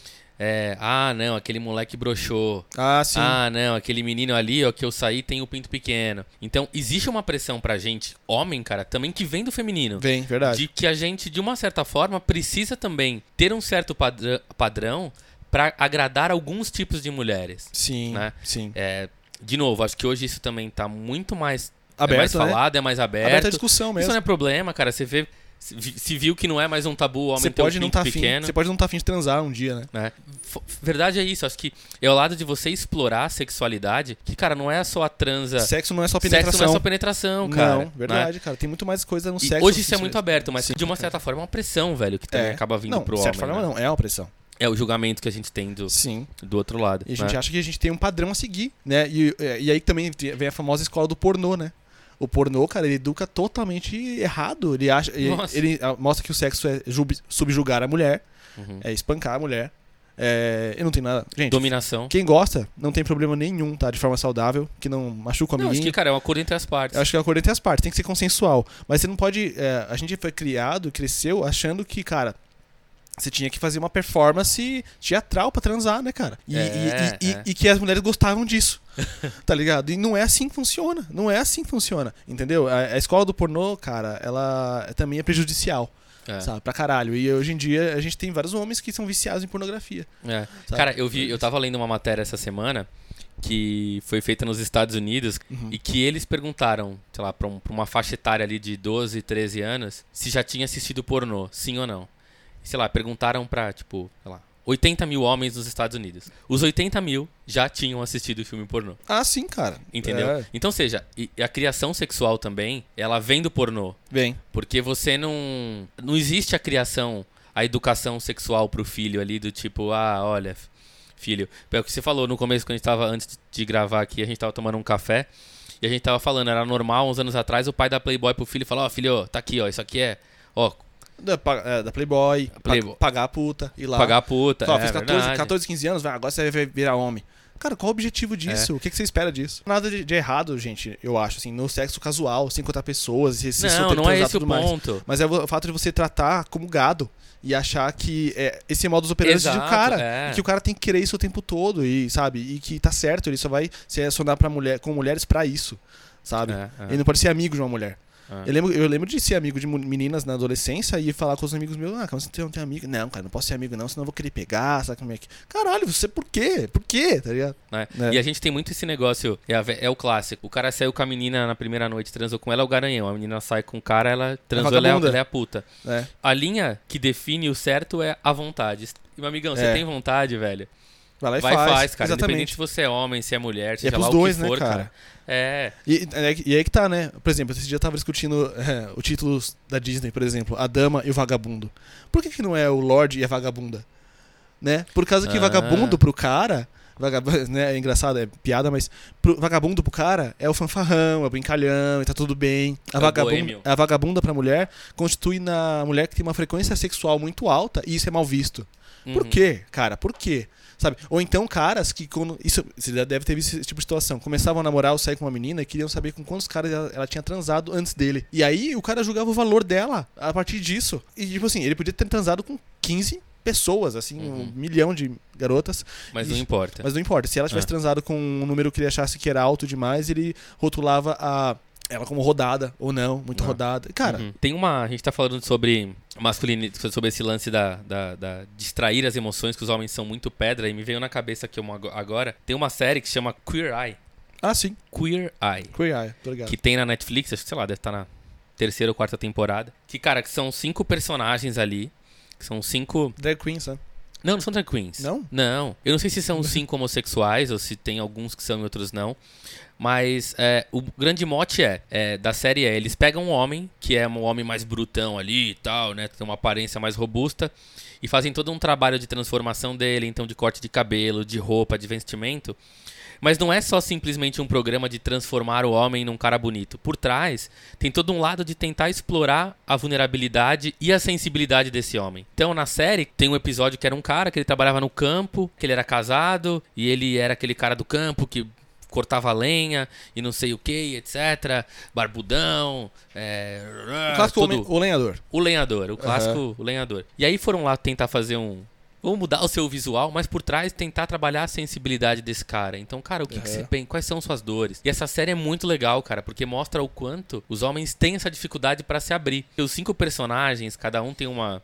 É, ah, não, aquele moleque broxou. Ah, sim. Ah, não, aquele menino ali, ó, que eu saí tem o pinto pequeno. Então, existe uma pressão pra gente, homem, cara, também que vem do feminino. Vem, verdade. De que a gente, de uma certa forma, precisa também ter um certo padrão, padrão para agradar alguns tipos de mulheres. Sim, né? sim. É, de novo, acho que hoje isso também tá muito mais, é Aberto, mais né? falado, é mais aberto. Aberta a discussão Isso mesmo. não é problema, cara. Você vê. Se vi- se viu que não é mais um tabu o homem Você um pode não pinto tá pequeno. você pode não estar afim de transar um dia, né? né? F- Verdade é isso. Acho que é o lado de você explorar a sexualidade. Que, cara, não é só a transa. Sexo não é só Sexo penetração. não é só penetração, cara. Não, né? verdade, cara. Tem muito mais coisa no E sexo. hoje isso é assim, muito aberto, mas Sim. de uma certa forma é uma pressão, velho, que É. acaba vindo não, pro de homem. certa forma né? não, é uma pressão. É o julgamento que a gente tem do, Sim. do outro lado. E a gente né? acha que a gente tem um padrão a seguir, né? E, e aí também vem a famosa escola do pornô, né? O pornô, cara, ele educa totalmente errado. Ele acha, ele, ele, ah, mostra que o sexo é subjugar a mulher, Uhum. é espancar a mulher. É, e não tem nada. Gente, Dominação. quem gosta, não tem problema nenhum, tá? De forma saudável, que não machuca o Não, acho amiguinho. que, cara, é um acordo entre as partes. Eu acho que é uma coisa entre as partes, tem que ser consensual. Mas você não pode. é, a gente foi criado, cresceu, achando que, cara, você tinha que fazer uma performance teatral pra transar, né, cara? E, É, e- e- é. e que as mulheres gostavam disso. tá ligado? E não é assim que funciona. Não é assim que funciona. Entendeu? A, a escola do pornô, cara, ela também é prejudicial. É. Sabe? Pra caralho. E hoje em dia a gente tem vários homens que são viciados em pornografia. É. Cara, eu vi, eu tava lendo uma matéria essa semana que foi feita nos Estados Unidos Uhum. e que eles perguntaram, sei lá, pra, um- pra uma faixa etária ali de 12, 13 anos, se já tinha assistido pornô, sim ou não. E, sei lá, perguntaram pra, tipo, sei lá, 80 mil homens nos Estados Unidos. Os 80 mil já tinham assistido o filme pornô. Ah, sim, cara. Entendeu? É, Então, seja, a criação sexual também, ela vem do pornô. vem. Porque você não. Não existe a criação, a educação sexual pro filho ali, do tipo, ah, olha, filho. É o que você falou no começo, quando a gente tava, antes de gravar aqui, a gente tava tomando um café. E a gente tava falando, era normal, uns anos atrás, o pai da Playboy pro filho falar, ó, filho, tá aqui, ó, isso aqui é. Ó, Da, é, da Playboy, pa- Playboy. pagar a puta, ir lá. pagar a puta. Ó, é, fiz 14, verdade. 14, 15 anos, vai, agora você vai virar homem. Cara, qual o objetivo disso? O que, que você espera disso? Nada de, de errado, gente, eu acho, assim, no sexo casual, sem contar pessoas, se, se Não, não é esse o tudo mais. ponto. Mas é o fato de você tratar como gado e achar que é, esse é o modus operandi Exato, do cara. é. E que o cara tem que querer isso o tempo todo, e sabe? E que tá certo, ele só vai se relacionar pra mulher, com mulheres pra isso, sabe? É, é. Ele não pode ser amigo de uma mulher. É. Eu, lembro, eu lembro de ser amigo de meninas na adolescência e falar com os amigos meus, ah, cara, você não tem amigo. Não, cara, não posso ser amigo não, senão eu vou querer pegar, sabe como é que... Caralho, você por quê? Por quê? Tá ligado? né? É. E a gente tem muito esse negócio, é, é o clássico. O cara saiu com a menina na primeira noite, transou com ela, é o garanhão. A menina sai com o cara, ela transou, ela é, ela é a puta. É. A linha que define o certo é a vontade. E, meu amigão, você É. tem vontade, velho? Vai lá e Vai faz. faz, cara. Independente Exatamente. se você é homem, se é mulher, E é lá dois, o que né, for, cara? É. E, é- e aí que tá, né? Por exemplo, esse dia eu tava discutindo é, o título da Disney, por exemplo, A Dama e o Vagabundo. Por que, que não é o Lorde e a Vagabunda? Né? Por causa que Ah. vagabundo pro cara. Vagabundo, né? É engraçado, é piada, mas pro, vagabundo pro cara é o fanfarrão, é o brincalhão, e tá tudo bem. A, É vagabunda, a vagabunda pra mulher constitui na mulher que tem uma frequência sexual muito alta e isso é mal visto. Por Uhum. quê, cara? Por quê? Sabe? Ou então caras que quando. Isso, você já deve ter visto esse tipo de situação. Começavam a namorar ou sair com uma menina e queriam saber com quantos caras ela, ela tinha transado antes dele. E aí o cara julgava o valor dela a partir disso. E tipo assim, ele podia ter transado com 15 pessoas, assim, Uhum. um milhão de garotas. Mas não Isso. importa. Mas não importa. Se ela tivesse Ah. transado com um número que ele achasse que era alto demais, ele rotulava a. Ela como rodada ou não, muito Ah. rodada. Cara, Uhum. Tem uma. A gente tá falando sobre masculinidade, sobre esse lance da, da, da distrair as emoções, que os homens são muito pedra, e me veio na cabeça aqui uma, agora. Tem uma série que se chama Queer Eye. ah, sim. Queer Eye. Queer Eye, tô ligado. que tem na Netflix, acho que sei lá, deve estar na terceira ou quarta temporada. Que, cara, que são cinco personagens ali. Que são cinco. Drag Queen, sabe? Não, não são drag queens. Não? Não. Eu não sei se são cinco homossexuais ou se tem alguns que são e outros não. Mas é, o grande mote é, é, da série é, eles pegam um homem, que é um homem mais brutão ali e tal, né? Tem uma aparência mais robusta. E fazem todo um trabalho de transformação dele, então de corte de cabelo, de roupa, de vestimento. Mas não é só simplesmente um programa de transformar o homem num cara bonito. Por trás, tem todo um lado de tentar explorar a vulnerabilidade e a sensibilidade desse homem. Então, na série, tem um episódio que era um cara que ele trabalhava no campo, que ele era casado, e ele era aquele cara do campo que cortava lenha e não sei o que, etc. Barbudão, é, O clássico todo- o lenhador. o lenhador, o clássico o lenhador. E aí foram lá tentar fazer um. Vamos mudar o seu visual, mas por trás tentar trabalhar a sensibilidade desse cara. Então, cara, o que, que Uhum. você pensa? Quais são suas dores? E essa série é muito legal, cara, porque mostra o quanto os homens têm essa dificuldade pra se abrir. Os cinco personagens, cada um tem uma.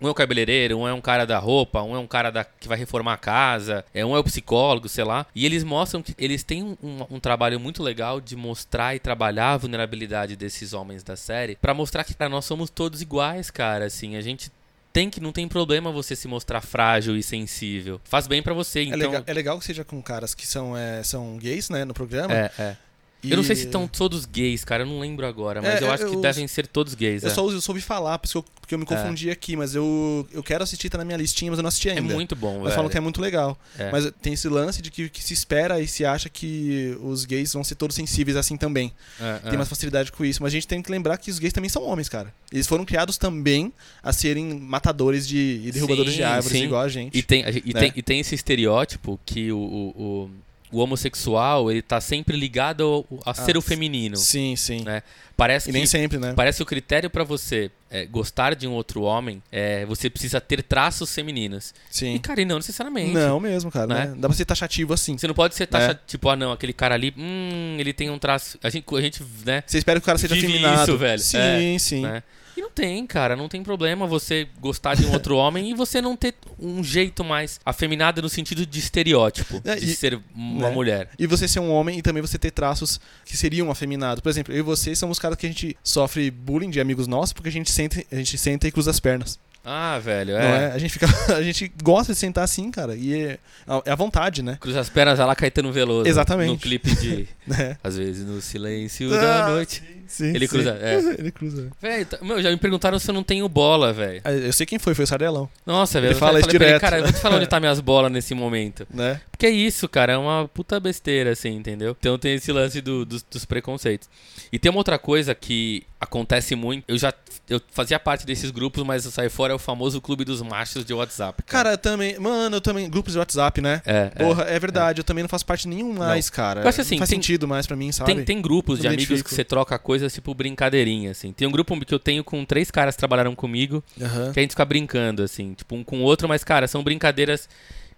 Um é o cabeleireiro, um é um cara da roupa, um é um cara da, que vai reformar a casa, é, um é o psicólogo, sei lá. E eles mostram que eles têm um, um- um trabalho muito legal de mostrar e trabalhar a vulnerabilidade desses homens da série pra mostrar que cara, nós somos todos iguais, cara. Assim, a gente tem que não tem problema você se mostrar frágil e sensível. Faz bem pra você, É, então. legal, é legal que seja com caras que são, é, são gays, né, no programa. É, é. E- Eu não sei se estão todos gays, cara. Eu não lembro agora, mas É, eu acho que eu- devem ser todos gays. Eu é. só eu soube falar, por isso que eu, porque eu me confundi aqui, mas eu, eu quero assistir, tá na minha listinha, mas eu não assisti É ainda. muito bom, Mas falam que é muito legal. É. Mas tem esse lance de que, que se espera e se acha que os gays vão ser todos sensíveis assim também. É, Tem é. mais facilidade com isso. Mas a gente tem que lembrar que os gays também são homens, cara. Eles foram criados também a serem matadores de, e derrubadores Sim, de árvores, sim. igual a gente. E tem, e, né? tem, e tem esse estereótipo que o, o, o, o homossexual ele tá sempre ligado ao, a ser Ah, o feminino. Sim, sim. Né? Parece E que nem sempre, né? Parece que o critério pra você é, gostar de um outro homem é você precisa ter traços femininos. E, Sim. cara, e não necessariamente. Não mesmo, cara. Né? Né? Dá pra ser taxativo assim. Você não pode ser taxa, É. tipo, ah, não, aquele cara ali, hum, ele tem um traço. A gente, a gente né? Você espera que o cara seja afeminado. isso, velho. Sim, É, sim. né? E não tem, cara, não tem problema você gostar de um outro homem e você não ter um jeito mais afeminado no sentido de estereótipo, É, de e- ser uma né? mulher. E você ser um homem e também você ter traços que seriam afeminados. Por exemplo, eu e você somos caras que a gente sofre bullying de amigos nossos porque a gente senta, a gente senta e cruza as pernas. Ah, velho, é. é? A gente fica. A gente gosta de sentar assim, cara. E é, é a vontade, né? Cruza as pernas, lá Caetano Veloso. Exatamente. No clipe de. É. Às vezes no silêncio da Ah, noite. Sim, Ele sim. cruza, é. Ele cruza. Velho, tá- meu, já me perguntaram se eu não tenho bola, velho. Ah, Eu sei quem foi, foi o Sardelão, Nossa, velho. Ele eu fala isso pra ele, direto. cara, eu vou te falar onde tá minhas bolas nesse momento. né? Porque é isso, cara, é uma puta besteira, assim, entendeu? Então tem esse lance do- dos, dos preconceitos. E tem uma outra coisa que acontece muito. Eu já eu fazia parte desses grupos, mas eu saí fora é o famoso clube dos machos de WhatsApp. Cara, eu também. Mano, eu também. Grupos de WhatsApp, né? é, é. Porra, é, verdade. Eu também não faço parte nenhum mais, cara. Eu acho assim, não faz tem- sentido mais pra mim, sabe? Tem, tem grupos Eu de amigos que você troca coisas tipo brincadeirinha, assim. Tem um grupo que eu tenho com três caras que trabalharam comigo, Aham. que a gente fica brincando, assim, tipo, um com o outro, mas, cara, são brincadeiras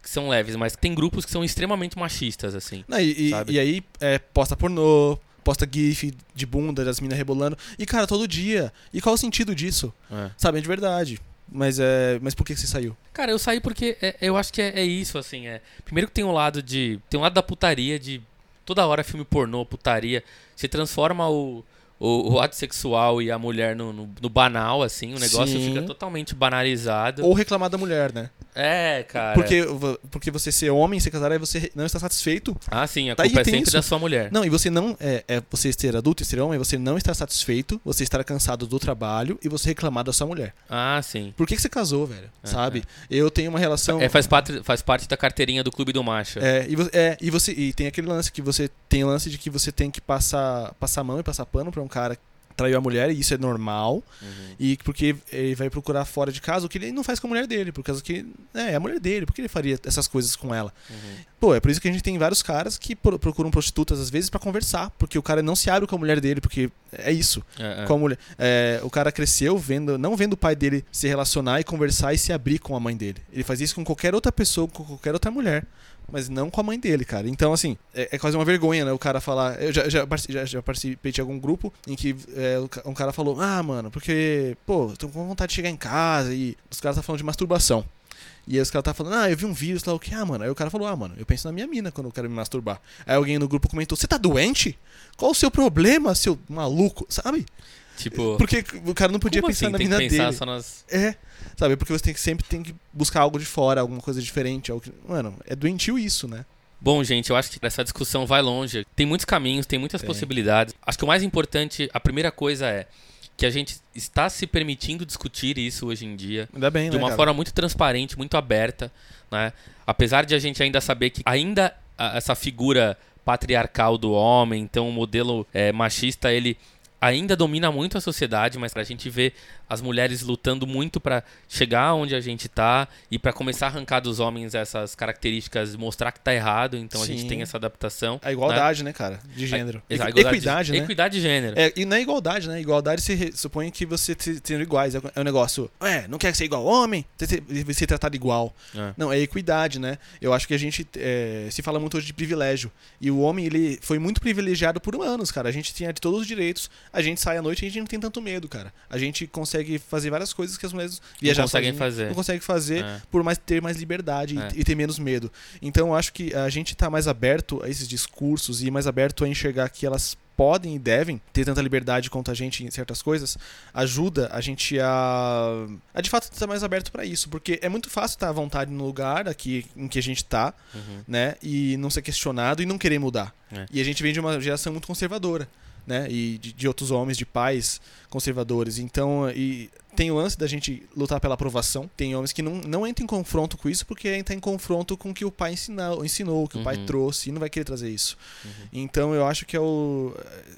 que são leves, mas tem grupos que são extremamente machistas, assim. Não, e, e- e aí, é, posta pornô, posta gif de bunda das minas rebolando. E, cara, todo dia. E qual o sentido disso? É. Sabe, é de verdade. Mas, é, mas por que você saiu? Cara, eu saí porque é- eu acho que é, é isso, assim. É. Primeiro que tem um lado de. Tem um lado da putaria, de toda hora filme pornô, putaria. Você transforma o, o, o ato sexual e a mulher no, no- no banal, assim. O negócio Sim. fica totalmente banalizado. Ou reclamar da mulher, né? É, cara. Porque, porque você ser homem, ser casado, aí você não está satisfeito. Ah, sim, a Tá culpa é sempre isso. da sua mulher. Não, e você não. É, é você ser adulto e ser homem, você não estar satisfeito, você estar cansado do trabalho e você reclamar da sua mulher. Ah, sim. Por que, que você casou, velho? É, Sabe? Eu tenho uma relação. É, faz, parte, faz parte da carteirinha do clube do macho. É, e, é, e você e tem aquele lance que você tem o lance de que você tem que passar passar a mão e passar pano pra um cara traiu a mulher, e isso é normal, Uhum. e porque ele vai procurar fora de casa o que ele não faz com a mulher dele, por causa que é, é a mulher dele, por que ele faria essas coisas com ela? Uhum. Pô, é por isso que a gente tem vários caras que pro- procuram prostitutas às vezes pra conversar, porque o cara não se abre com a mulher dele, porque é isso. É, é. Com a mulher, é, o cara cresceu vendo, não vendo o pai dele se relacionar e conversar e se abrir com a mãe dele. Ele faz isso com qualquer outra pessoa, com qualquer outra mulher, mas não com a mãe dele, cara. Então, assim, é, é quase uma vergonha, né? O cara falar. Eu já, já, já- já participei de algum grupo em que é, um cara falou: Ah, mano, porque, pô, tô com vontade de chegar em casa e os caras tá falando de masturbação. E aí os caras tá falando, ah, eu vi um vírus lá, o que? Ah, mano. Aí o cara falou, ah, mano, eu penso na minha mina quando eu quero me masturbar. Aí alguém no grupo comentou, você tá doente? Qual o seu problema, seu maluco? Sabe? Tipo, Porque o cara não podia pensar assim? na tem mina que pensar dele. só nas. É, sabe? Porque você tem que sempre tem que buscar algo de fora, alguma coisa diferente. Algo que... Mano, é doentio isso, né? Bom, gente, eu acho que essa discussão vai longe. Tem muitos caminhos, tem muitas Tem. possibilidades. Acho que o mais importante, a primeira coisa é que a gente está se permitindo discutir isso hoje em dia Ainda bem, de né? uma forma muito transparente, muito aberta, né? Apesar de a gente ainda saber que ainda essa figura patriarcal do homem, então o modelo é, machista, ele ainda domina muito a sociedade, mas pra gente ver as mulheres lutando muito pra chegar onde a gente tá e pra começar a arrancar dos homens essas características, mostrar que tá errado, então a gente Sim. tem essa adaptação. A igualdade, né, cara? De gênero. Exato, Equi- igualdade Equidade, de, né? Equidade de gênero. É, e não é igualdade, né? Igualdade se re- supõe que você sendo iguais. É um negócio, é, não quer ser igual homem, ser- ser tratado igual. É. Não, é equidade, né? Eu acho que a gente é, se fala muito hoje de privilégio. E o homem, ele foi muito privilegiado por anos, cara. A gente tinha de todos os direitos. A gente sai à noite e a gente não tem tanto medo, cara. A gente consegue fazer várias coisas que as mulheres viajar conseguem sozinha fazer. Não conseguem fazer É. por mais ter mais liberdade e- É. e, ter menos medo. Então eu acho que a gente tá mais aberto a esses discursos e mais aberto a enxergar que elas podem e devem ter tanta liberdade quanto a gente em certas coisas, ajuda a gente a, a de fato estar mais aberto para isso, porque é muito fácil estar à vontade no lugar aqui em que a gente tá, Uhum. né, e não ser questionado e não querer mudar. É. E a gente vem de uma geração muito conservadora, né, e de, de outros homens, de pais conservadores. Então, e tem o lance da gente lutar pela aprovação. Tem homens que não, não entram em confronto com isso porque entra em confronto com o que o pai ensinou, ensinou o que o pai Uhum. trouxe e não vai querer trazer isso. Uhum. Então eu acho que é o.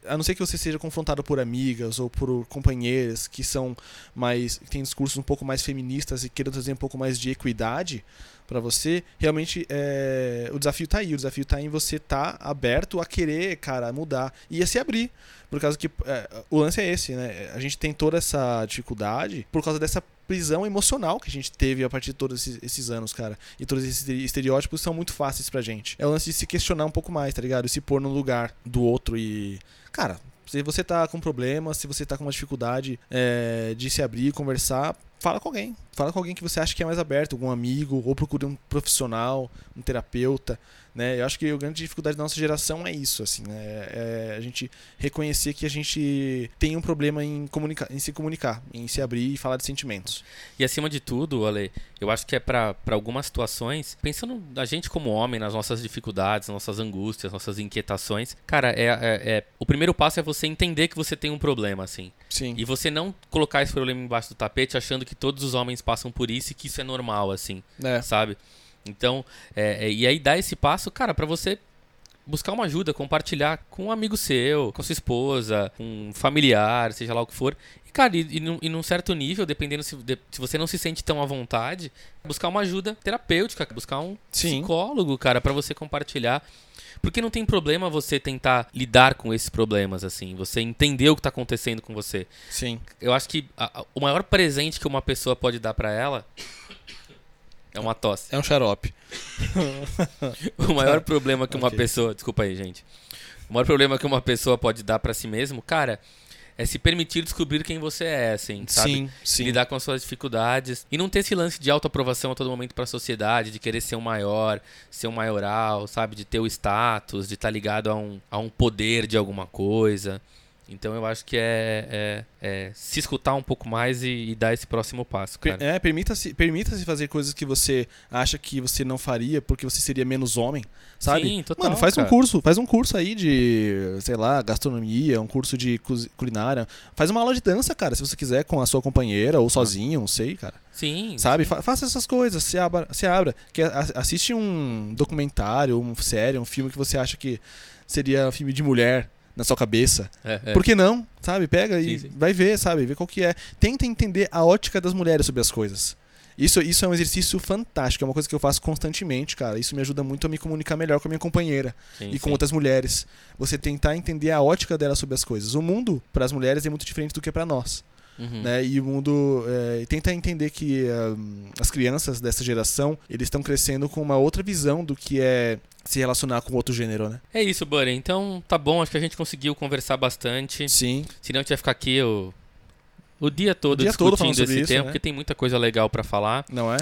A não ser que você seja confrontado por amigas ou por companheiras que são mais. que têm discursos um pouco mais feministas e queiram trazer um pouco mais de equidade pra você, realmente é, o desafio tá aí. O desafio tá em você tá aberto a querer, cara, mudar e a se abrir. Por causa que é, o lance é esse, né? A gente tem toda essa dificuldade por causa dessa prisão emocional que a gente teve a partir de todos esses, esses anos, cara. E todos esses estereótipos são muito fáceis pra gente. É o lance de se questionar um pouco mais, tá ligado? E se pôr no lugar do outro e. Cara, se você tá com problema, se você tá com uma dificuldade é, de se abrir, conversar, fala com alguém. Fala com alguém que você acha que é mais aberto, algum amigo, ou procure um profissional, um terapeuta. Né? Eu acho que a grande dificuldade da nossa geração é isso, assim, né? é a gente reconhecer que a gente tem um problema em, comunicar, em se comunicar, em se abrir e falar de sentimentos. E acima de tudo, Ale, eu acho que é para algumas situações, pensando a gente como homem, nas nossas dificuldades, nossas angústias, nossas inquietações, cara, é, é, é, o primeiro passo é você entender que você tem um problema, assim. Sim. E você não colocar esse problema embaixo do tapete achando que todos os homens passam por isso e que isso é normal, assim, É. sabe? Então, é, é, e aí dá esse passo, cara, pra você buscar uma ajuda, compartilhar com um amigo seu, com sua esposa, com um familiar, seja lá o que for. E, cara, e, e, num, e num certo nível, dependendo se, de- se você não se sente tão à vontade, buscar uma ajuda terapêutica, buscar um Sim. psicólogo, cara, pra você compartilhar. Porque não tem problema você tentar lidar com esses problemas, assim, você entender o que tá acontecendo com você. Sim. Eu acho que a- a- o maior presente que uma pessoa pode dar pra ela é uma tosse. É um xarope. O maior problema que uma Ok. pessoa. Desculpa aí, gente. O maior problema que uma pessoa pode dar pra si mesmo, cara, é se permitir descobrir quem você é, assim, sabe? Sim, sim. Lidar com as suas dificuldades. E não ter esse lance de autoaprovação a todo momento pra sociedade, de querer ser um maior, ser um maioral, sabe? De ter o status, de estar ligado a um, a um poder de alguma coisa. Então eu acho que é, é- é se escutar um pouco mais e, e dar esse próximo passo, cara. É, permita-se permita fazer coisas que você acha que você não faria porque você seria menos homem, sabe? Sim, total, Mano, faz um cara. curso, faz um curso aí de, sei lá, gastronomia, um curso de culinária. Faz uma aula de dança, cara, se você quiser, com a sua companheira ou sozinho, não sei, cara. Sim. Sabe? Fa- faça essas coisas, se abra, se abra. Que, a- assiste um documentário, uma série, um filme que você acha que seria um filme de mulher na sua cabeça. É, é. Por que não? Sabe? Pega e Sim, sim. vai ver, sabe? Vê qual que é. Tenta entender a ótica das mulheres sobre as coisas. Isso, isso é um exercício fantástico, é uma coisa que eu faço constantemente, cara. Isso me ajuda muito a me comunicar melhor com a minha companheira Sim, e com sim. outras mulheres. Você tentar entender a ótica dela sobre as coisas. O mundo, para as mulheres, é muito diferente do que para nós. Uhum. Né? E o mundo é, tenta entender que hum, as crianças dessa geração eles estão crescendo com uma outra visão do que é se relacionar com outro gênero, né? É isso, Buddy. Então tá bom, acho que a gente conseguiu conversar bastante. Sim. Senão a gente vai ficar aqui o, o dia todo dia todo falando discutindo sobre esse isso, tema, né? porque tem muita coisa legal pra falar. Não é?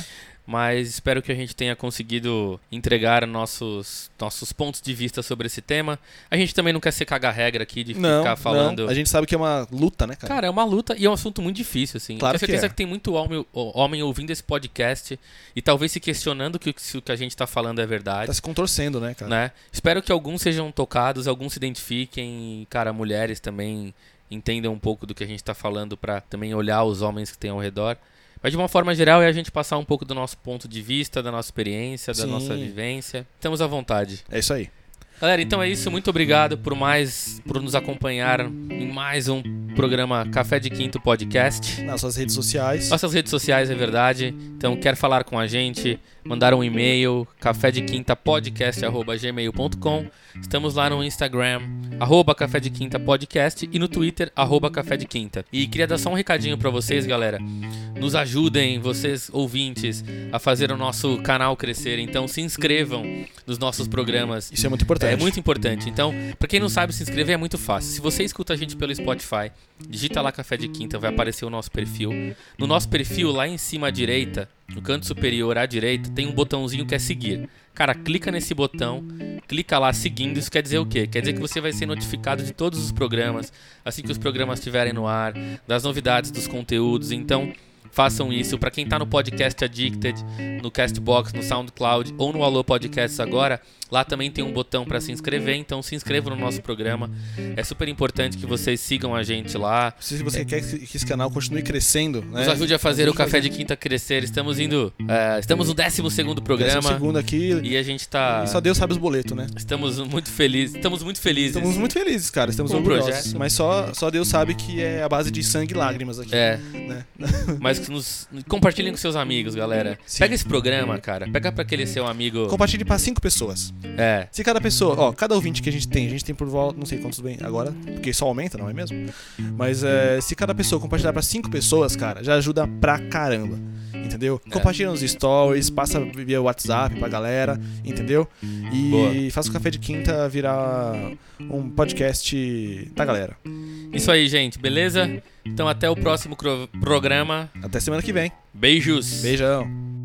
Mas espero que a gente tenha conseguido entregar nossos, nossos pontos de vista sobre esse tema. A gente também não quer ser cagar-regra aqui de Não, ficar falando. não. A gente sabe que é uma luta, né, cara? Cara, é uma luta e é um assunto muito difícil, assim. Claro Tenho certeza que que, é. tem muito homem, homem ouvindo esse podcast e talvez se questionando que, se o que a gente tá falando é verdade. Tá se contorcendo, né, cara? né? Espero que alguns sejam tocados, alguns se identifiquem, cara, mulheres também entendam um pouco do que a gente tá falando pra também olhar os homens que tem ao redor. Mas de uma forma geral é a gente passar um pouco do nosso ponto de vista, da nossa experiência, da Sim. nossa vivência. Estamos à vontade. É isso aí. Galera, então é isso. Muito obrigado por mais por nos acompanhar em mais um programa Café de Quinto Podcast. Nas suas redes sociais. Nossas redes sociais é verdade. Então, quer falar com a gente? Mandar um e-mail, café de quinta podcast@gmail.com. Estamos lá no Instagram, arroba Café de Quinta Podcast e no Twitter, arroba Café de Quinta. E queria dar só um recadinho pra vocês, galera. Nos ajudem, vocês ouvintes, a fazer o nosso canal crescer. Então se inscrevam nos nossos programas. Isso é muito importante. É muito importante. Então, pra quem não sabe se inscrever é muito fácil. Se você escuta a gente pelo Spotify, digita lá Café de Quinta, vai aparecer o nosso perfil. No nosso perfil, lá em cima à direita, no canto superior à direita, tem um botãozinho que é seguir. Cara, clica nesse botão, clica lá seguindo. Isso quer dizer o quê? Quer dizer que você vai ser notificado de todos os programas, assim que os programas estiverem no ar, das novidades dos conteúdos. Então, façam isso. Pra quem tá no Podcast Addicted, no Castbox, no SoundCloud ou no Alô Podcasts agora, lá também tem um botão pra se inscrever. Então, se inscrevam no nosso programa. É super importante que vocês sigam a gente lá. Se você quer que esse canal continue crescendo, né? Nos ajude a fazer o Café de Quinta crescer. Estamos indo. é, estamos no 12 segundo Programa. programa. segundo aqui. E a gente tá. E só Deus sabe os boletos, né? Estamos muito felizes. Estamos muito felizes. Estamos muito felizes, cara. Estamos orgulhosos. projeto. Mas só, só Deus sabe que é a base de sangue e lágrimas aqui. É, Né? mas que nos. Compartilhem com seus amigos, galera. Sim. Pega esse programa, cara. Pega pra aquele seu amigo. Compartilhe pra cinco pessoas. É. Se cada pessoa, ó, cada ouvinte que a gente tem, a gente tem por volta. Não sei quantos bem agora, porque só aumenta, não é mesmo? Mas é, se cada pessoa compartilhar pra cinco pessoas, cara, já ajuda pra caramba entendeu? É. Compartilha nos stories, passa via WhatsApp pra galera, entendeu? E Boa. faça o café de quinta virar um podcast da galera. Isso aí, gente, beleza? Então até o próximo programa. Até semana que vem. Beijos. Beijão.